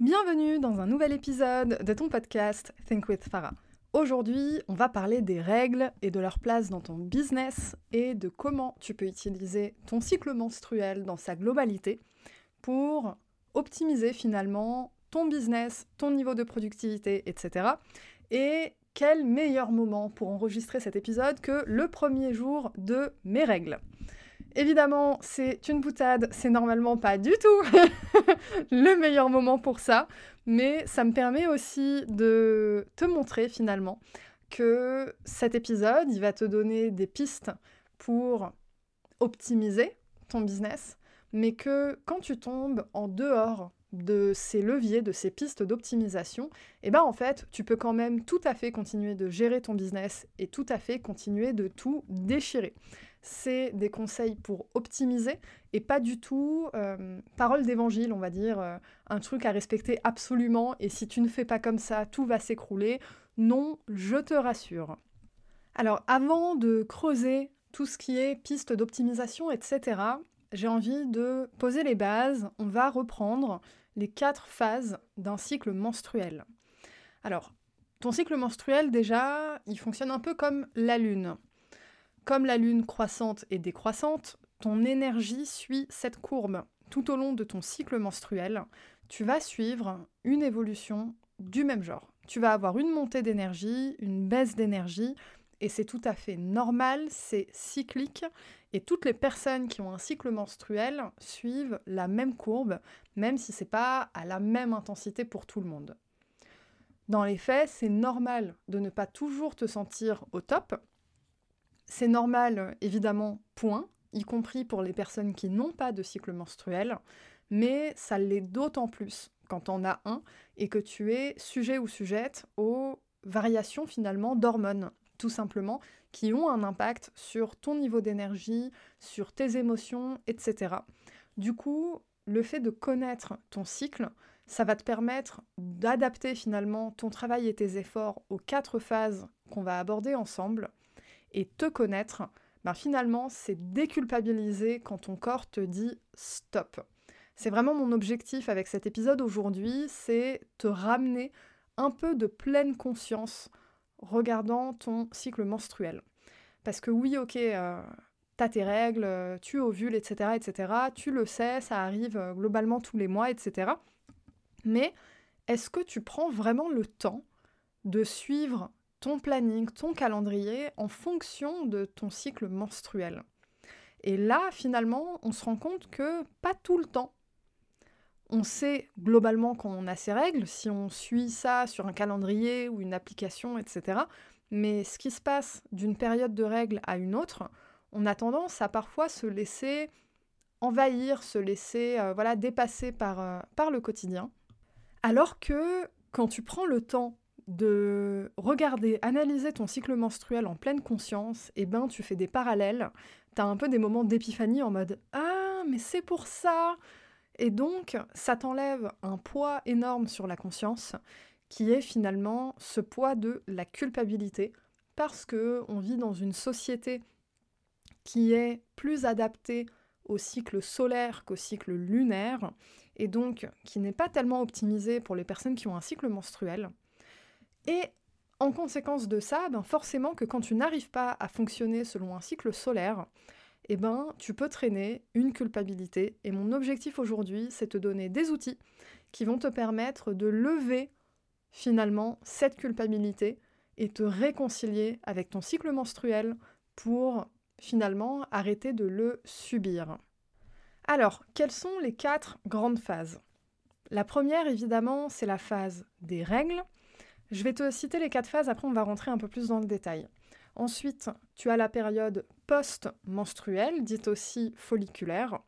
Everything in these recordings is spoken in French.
Bienvenue dans un nouvel épisode de ton podcast Think with Farah. Aujourd'hui, on va parler des règles et de leur place dans ton business et de comment tu peux utiliser ton cycle menstruel dans sa globalité pour optimiser finalement ton business, ton niveau de productivité, etc. Et quel meilleur moment pour enregistrer cet épisode que le premier jour de mes règles. Évidemment, c'est une boutade, c'est normalement pas du tout le meilleur moment pour ça, mais ça me permet aussi de te montrer finalement que cet épisode, il va te donner des pistes pour optimiser ton business, mais que quand tu tombes en dehors de ces leviers, de ces pistes d'optimisation, eh ben en fait, tu peux quand même tout à fait continuer de gérer ton business et tout à fait continuer de tout déchirer. C'est des conseils pour optimiser et pas du tout euh, parole d'évangile, on va dire, euh, un truc à respecter absolument et si tu ne fais pas comme ça, tout va s'écrouler. Non, je te rassure. Alors avant de creuser tout ce qui est pistes d'optimisation, etc., j'ai envie de poser les bases. On va reprendre les quatre phases d'un cycle menstruel. Alors, ton cycle menstruel, déjà, il fonctionne un peu comme la Lune. Comme la Lune croissante et décroissante, ton énergie suit cette courbe. Tout au long de ton cycle menstruel, tu vas suivre une évolution du même genre. Tu vas avoir une montée d'énergie, une baisse d'énergie, et c'est tout à fait normal, c'est cyclique, et toutes les personnes qui ont un cycle menstruel suivent la même courbe, même si c'est pas à la même intensité pour tout le monde. Dans les faits, c'est normal de ne pas toujours te sentir au top. C'est normal, évidemment, point, y compris pour les personnes qui n'ont pas de cycle menstruel, mais ça l'est d'autant plus quand on a un et que tu es sujet ou sujette aux variations finalement d'hormones tout simplement, qui ont un impact sur ton niveau d'énergie, sur tes émotions, etc. Du coup, le fait de connaître ton cycle, ça va te permettre d'adapter finalement ton travail et tes efforts aux quatre phases qu'on va aborder ensemble. Et te connaître, ben finalement, c'est déculpabiliser quand ton corps te dit stop. C'est vraiment mon objectif avec cet épisode aujourd'hui, c'est te ramener un peu de pleine conscience regardant ton cycle menstruel. Parce que oui, ok, euh, t'as tes règles, tu ovules, etc., etc., tu le sais, ça arrive euh, globalement tous les mois, etc. Mais est-ce que tu prends vraiment le temps de suivre ton planning, ton calendrier en fonction de ton cycle menstruel Et là, finalement, on se rend compte que pas tout le temps. On sait globalement quand on a ses règles, si on suit ça sur un calendrier ou une application, etc. Mais ce qui se passe d'une période de règles à une autre, on a tendance à parfois se laisser envahir, se laisser euh, voilà, dépasser euh, par le quotidien. Alors que quand tu prends le temps de regarder, analyser ton cycle menstruel en pleine conscience, et eh ben tu fais des parallèles, tu as un peu des moments d'épiphanie en mode Ah, mais c'est pour ça et donc, ça t'enlève un poids énorme sur la conscience, qui est finalement ce poids de la culpabilité, parce que on vit dans une société qui est plus adaptée au cycle solaire qu'au cycle lunaire, et donc qui n'est pas tellement optimisée pour les personnes qui ont un cycle menstruel. Et en conséquence de ça, ben forcément que quand tu n'arrives pas à fonctionner selon un cycle solaire, eh ben, tu peux traîner une culpabilité. Et mon objectif aujourd'hui, c'est te donner des outils qui vont te permettre de lever finalement cette culpabilité et te réconcilier avec ton cycle menstruel pour finalement arrêter de le subir. Alors, quelles sont les quatre grandes phases? La première, évidemment, c'est la phase des règles. Je vais te citer les quatre phases, après on va rentrer un peu plus dans le détail. Ensuite, tu as la période post-menstruelle, dite aussi folliculaire.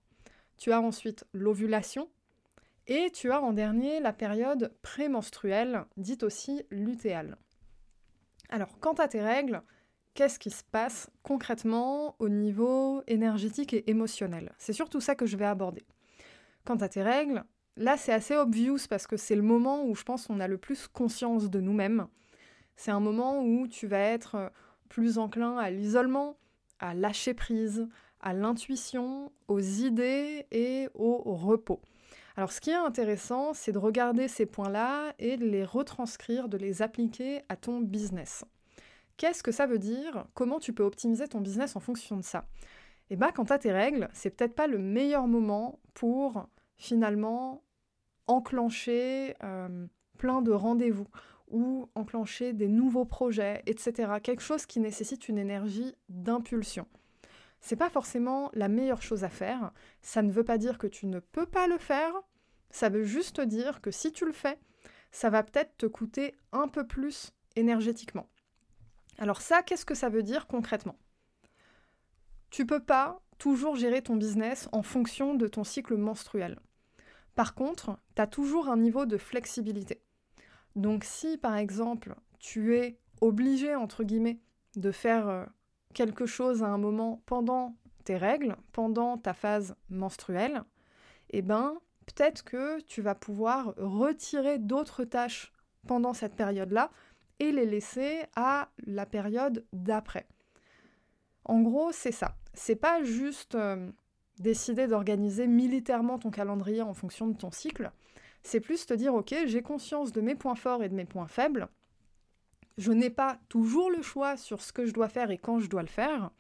Tu as ensuite l'ovulation. Et tu as en dernier la période prémenstruelle, dite aussi lutéale. Alors, quant à tes règles, qu'est-ce qui se passe concrètement au niveau énergétique et émotionnel? C'est surtout ça que je vais aborder. Quant à tes règles, là c'est assez obvious parce que c'est le moment où je pense qu'on a le plus conscience de nous-mêmes. C'est un moment où tu vas être plus enclin à l'isolement, à lâcher prise, à l'intuition, aux idées et au repos. Alors ce qui est intéressant, c'est de regarder ces points-là et de les retranscrire, de les appliquer à ton business. Qu'est-ce que ça veut dire? Comment tu peux optimiser ton business en fonction de ça? Et eh bien, quand tu tes règles, c'est peut-être pas le meilleur moment pour finalement enclencher euh, plein de rendez-vous ou enclencher des nouveaux projets, etc. Quelque chose qui nécessite une énergie d'impulsion. C'est pas forcément la meilleure chose à faire. Ça ne veut pas dire que tu ne peux pas le faire. Ça veut juste dire que si tu le fais, ça va peut-être te coûter un peu plus énergétiquement. Alors ça, qu'est-ce que ça veut dire concrètement? Tu peux pas toujours gérer ton business en fonction de ton cycle menstruel. Par contre, tu as toujours un niveau de flexibilité. Donc si par exemple tu es obligé, entre guillemets, de faire euh, quelque chose à un moment pendant tes règles, pendant ta phase menstruelle, eh ben peut-être que tu vas pouvoir retirer d'autres tâches pendant cette période-là et les laisser à la période d'après. En gros, c'est ça. C'est pas juste euh, décider d'organiser militairement ton calendrier en fonction de ton cycle. C'est plus te dire, ok, j'ai conscience de mes points forts et de mes points faibles. Je n'ai pas toujours le choix sur ce que je dois faire et quand je dois le faire.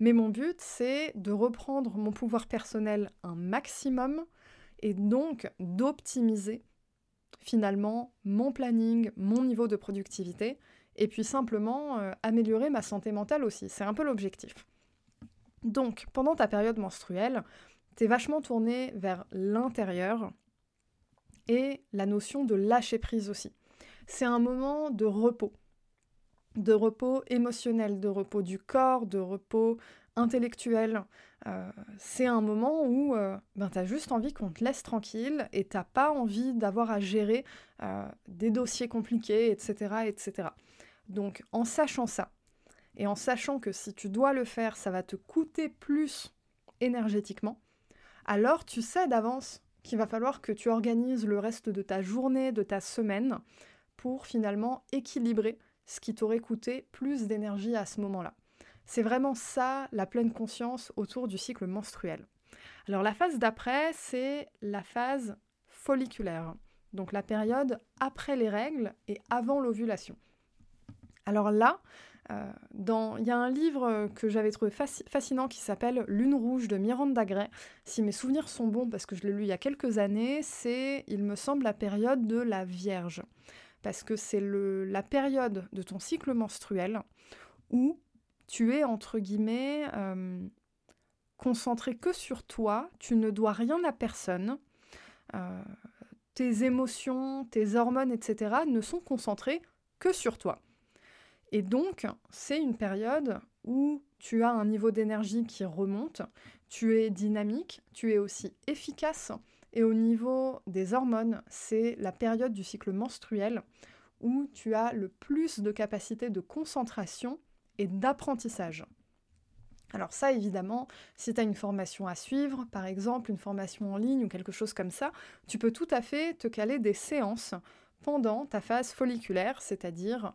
Mais mon but, c'est de reprendre mon pouvoir personnel un maximum et donc d'optimiser finalement mon planning, mon niveau de productivité et puis simplement euh, améliorer ma santé mentale aussi. C'est un peu l'objectif. Donc, pendant ta période menstruelle, tu es vachement tourné vers l'intérieur et la notion de lâcher prise aussi. C'est un moment de repos, de repos émotionnel, de repos du corps, de repos intellectuel. Euh, c'est un moment où euh, ben, tu as juste envie qu'on te laisse tranquille et t'as pas envie d'avoir à gérer euh, des dossiers compliqués, etc., etc. Donc en sachant ça, et en sachant que si tu dois le faire, ça va te coûter plus énergétiquement, alors tu sais d'avance qu'il va falloir que tu organises le reste de ta journée, de ta semaine, pour finalement équilibrer ce qui t'aurait coûté plus d'énergie à ce moment-là. C'est vraiment ça la pleine conscience autour du cycle menstruel. Alors la phase d'après, c'est la phase folliculaire, donc la période après les règles et avant l'ovulation. Alors là, euh, il y a un livre que j'avais trouvé fascinant qui s'appelle Lune rouge de Miranda Gray. Si mes souvenirs sont bons, parce que je l'ai lu il y a quelques années, c'est, il me semble, la période de la Vierge. Parce que c'est la période de ton cycle menstruel où tu es, entre guillemets, euh, concentré que sur toi, tu ne dois rien à personne. Euh, tes émotions, tes hormones, etc., ne sont concentrées que sur toi. Et donc, c'est une période où tu as un niveau d'énergie qui remonte, tu es dynamique, tu es aussi efficace. Et au niveau des hormones, c'est la période du cycle menstruel où tu as le plus de capacité de concentration et d'apprentissage. Alors ça, évidemment, si tu as une formation à suivre, par exemple une formation en ligne ou quelque chose comme ça, tu peux tout à fait te caler des séances pendant ta phase folliculaire, c'est-à-dire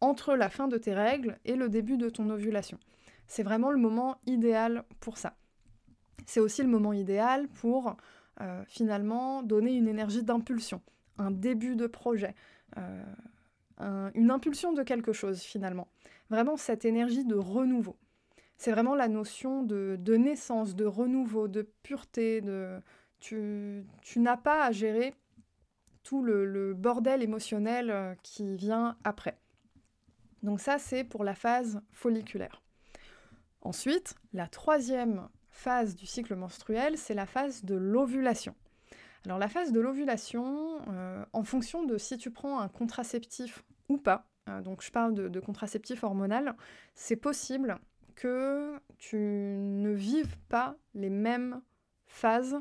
entre la fin de tes règles et le début de ton ovulation. C'est vraiment le moment idéal pour ça. C'est aussi le moment idéal pour euh, finalement donner une énergie d'impulsion, un début de projet, euh, une impulsion de quelque chose finalement. Vraiment cette énergie de renouveau. C'est vraiment la notion de, naissance, de renouveau, de pureté. Tu, n'as pas à gérer tout le bordel émotionnel euh, qui vient après. Donc ça, c'est pour la phase folliculaire. Ensuite, la troisième phase du cycle menstruel, c'est la phase de l'ovulation. Alors la phase de l'ovulation, euh, en fonction de si tu prends un contraceptif ou pas, euh, donc je parle de, de contraceptif hormonal, c'est possible que tu ne vives pas les mêmes phases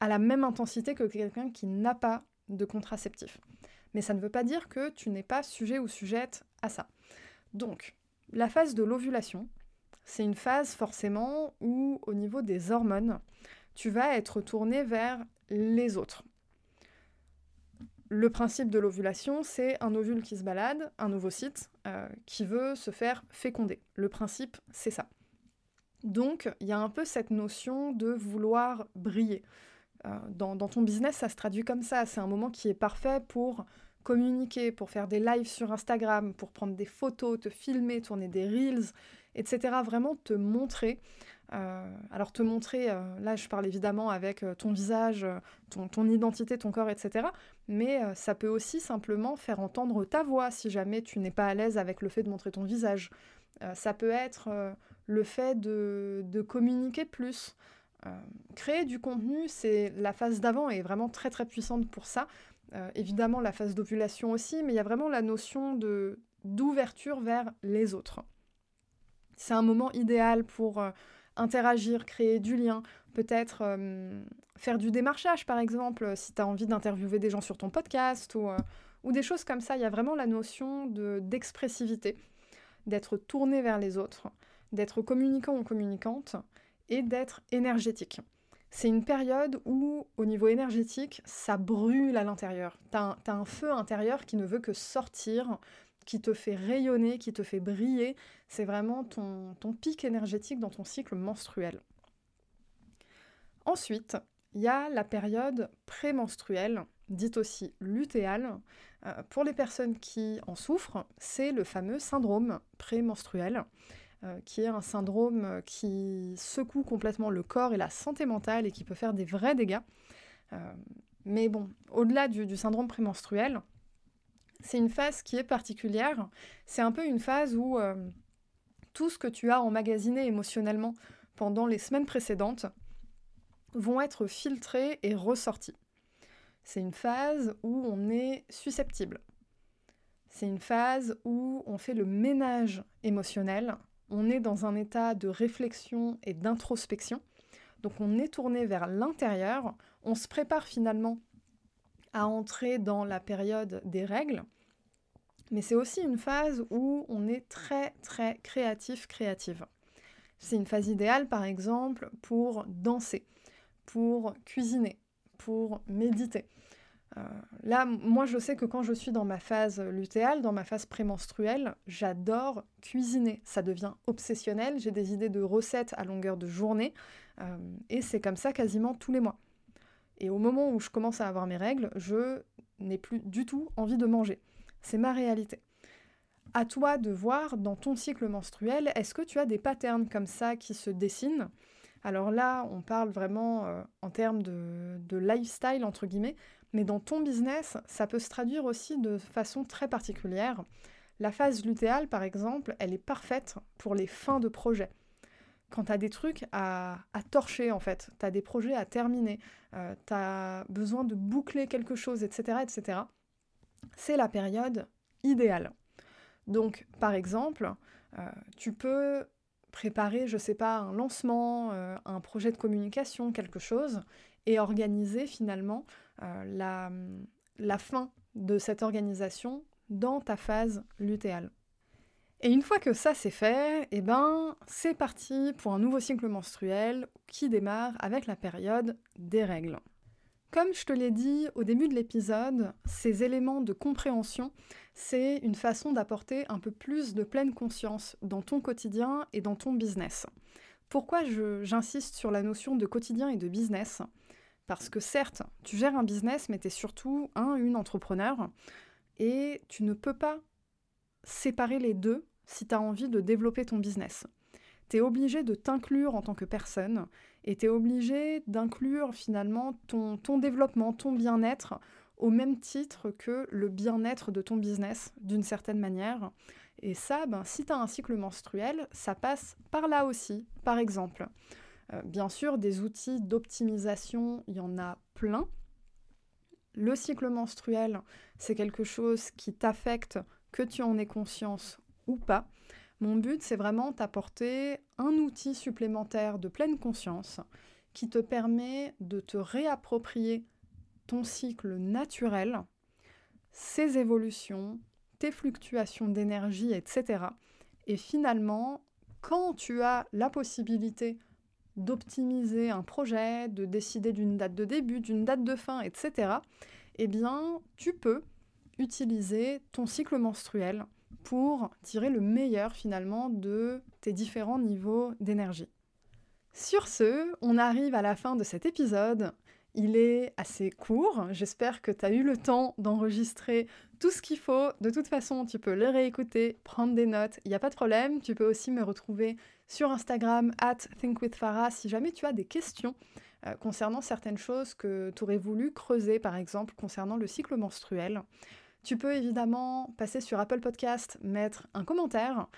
à la même intensité que quelqu'un qui n'a pas de contraceptif mais ça ne veut pas dire que tu n'es pas sujet ou sujette à ça. Donc, la phase de l'ovulation, c'est une phase forcément où, au niveau des hormones, tu vas être tourné vers les autres. Le principe de l'ovulation, c'est un ovule qui se balade, un ovocyte euh, qui veut se faire féconder. Le principe, c'est ça. Donc, il y a un peu cette notion de vouloir briller, dans, dans, ton business, ça se traduit comme ça. C'est un moment qui est parfait pour communiquer, pour faire des lives sur Instagram, pour prendre des photos, te filmer, tourner des reels, etc. Vraiment te montrer. Euh, alors te montrer, euh, là je parle évidemment avec euh, ton visage, ton, identité, ton corps, etc. Mais ça peut aussi simplement faire entendre ta voix si jamais tu n'es pas à l'aise avec le fait de montrer ton visage. ça peut être le fait de, communiquer plus. créer du contenu, c'est la phase d'avant est vraiment très très puissante pour ça. Évidemment la phase d'ovulation aussi, mais il y a vraiment la notion de d'ouverture vers les autres. C'est un moment idéal pour interagir, créer du lien, peut-être euh, faire du démarchage par exemple, euh, si tu as envie d'interviewer des gens sur ton podcast ou, euh, ou, des choses comme ça. Il y a vraiment la notion d'expressivité, d'être tourné vers les autres, d'être communicant ou communicante et d'être énergétique. C'est une période où, au niveau énergétique, ça brûle à l'intérieur. Tu as, un feu intérieur qui ne veut que sortir, qui te fait rayonner, qui te fait briller. C'est vraiment ton, ton pic énergétique dans ton cycle menstruel. Ensuite, il y a la période prémenstruelle, dite aussi lutéale. Euh, pour les personnes qui en souffrent, c'est le fameux syndrome prémenstruel, euh, qui est un syndrome qui secoue complètement le corps et la santé mentale et qui peut faire des vrais dégâts. Euh, mais bon, au-delà du, syndrome prémenstruel, c'est une phase qui est particulière. C'est un peu une phase où euh, tout ce que tu as emmagasiné émotionnellement pendant les semaines précédentes vont être filtrés et ressortis. C'est une phase où on est susceptible. C'est une phase où on fait le ménage émotionnel. On est dans un état de réflexion et d'introspection. Donc on est tourné vers l'intérieur. On se prépare finalement à entrer dans la période des règles, mais c'est aussi une phase où on est très très créatif, créative. C'est une phase idéale par exemple pour danser, pour cuisiner, pour méditer. Euh, là, moi je sais que quand je suis dans ma phase lutéale, dans ma phase prémenstruelle, j'adore cuisiner. Ça devient obsessionnel, j'ai des idées de recettes à longueur de journée, euh, et c'est comme ça quasiment tous les mois. Et au moment où je commence à avoir mes règles, je n'ai plus du tout envie de manger. C'est ma réalité. À toi de voir dans ton cycle menstruel, est-ce que tu as des patterns comme ça qui se dessinent? Alors là, on parle vraiment euh, en termes de lifestyle, entre guillemets, mais dans ton business, ça peut se traduire aussi de façon très particulière. La phase lutéale, par exemple, elle est parfaite pour les fins de projet quand tu as des trucs à, torcher, en fait, tu as des projets à terminer, euh, tu as besoin de boucler quelque chose, etc., etc., c'est la période idéale. Donc, par exemple, euh, tu peux préparer, je sais pas, un lancement, euh, un projet de communication, quelque chose, et organiser finalement la, la fin de cette organisation dans ta phase lutéale. Et une fois que ça c'est fait, eh ben c'est parti pour un nouveau cycle menstruel qui démarre avec la période des règles. Comme je te l'ai dit au début de l'épisode, ces éléments de compréhension, c'est une façon d'apporter un peu plus de pleine conscience dans ton quotidien et dans ton business. Pourquoi j'insiste sur la notion de quotidien et de business? Parce que certes, tu gères un business, mais tu es surtout un, une entrepreneur, et tu ne peux pas séparer les deux si tu as envie de développer ton business. Tu es obligé de t'inclure en tant que personne et tu es obligé d'inclure finalement ton, ton développement, ton bien-être au même titre que le bien-être de ton business d'une certaine manière. Et ça, ben, si tu as un cycle menstruel, ça passe par là aussi, par exemple. Euh, bien sûr, des outils d'optimisation, il y en a plein. Le cycle menstruel, c'est quelque chose qui t'affecte que tu en aies conscience ou pas. Mon but, c'est vraiment t'apporter un outil supplémentaire de pleine conscience qui te permet de te réapproprier ton cycle naturel, ses évolutions, tes fluctuations d'énergie, etc. Et finalement, quand tu as la possibilité d'optimiser un projet, de décider d'une date de début, d'une date de fin, etc., eh bien, tu peux utiliser ton cycle menstruel pour tirer le meilleur finalement de tes différents niveaux d'énergie. Sur ce, on arrive à la fin de cet épisode. Il est assez court. J'espère que tu as eu le temps d'enregistrer tout ce qu'il faut. De toute façon, tu peux le réécouter, prendre des notes, il n'y a pas de problème. Tu peux aussi me retrouver sur Instagram, at thinkwithfarah, si jamais tu as des questions euh, concernant certaines choses que tu aurais voulu creuser, par exemple concernant le cycle menstruel. Tu peux évidemment passer sur Apple Podcast, mettre un commentaire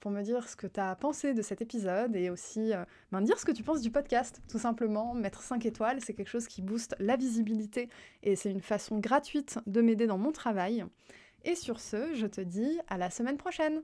pour me dire ce que tu as pensé de cet épisode et aussi euh, ben, dire ce que tu penses du podcast, tout simplement. Mettre 5 étoiles, c'est quelque chose qui booste la visibilité et c'est une façon gratuite de m'aider dans mon travail. Et sur ce, je te dis à la semaine prochaine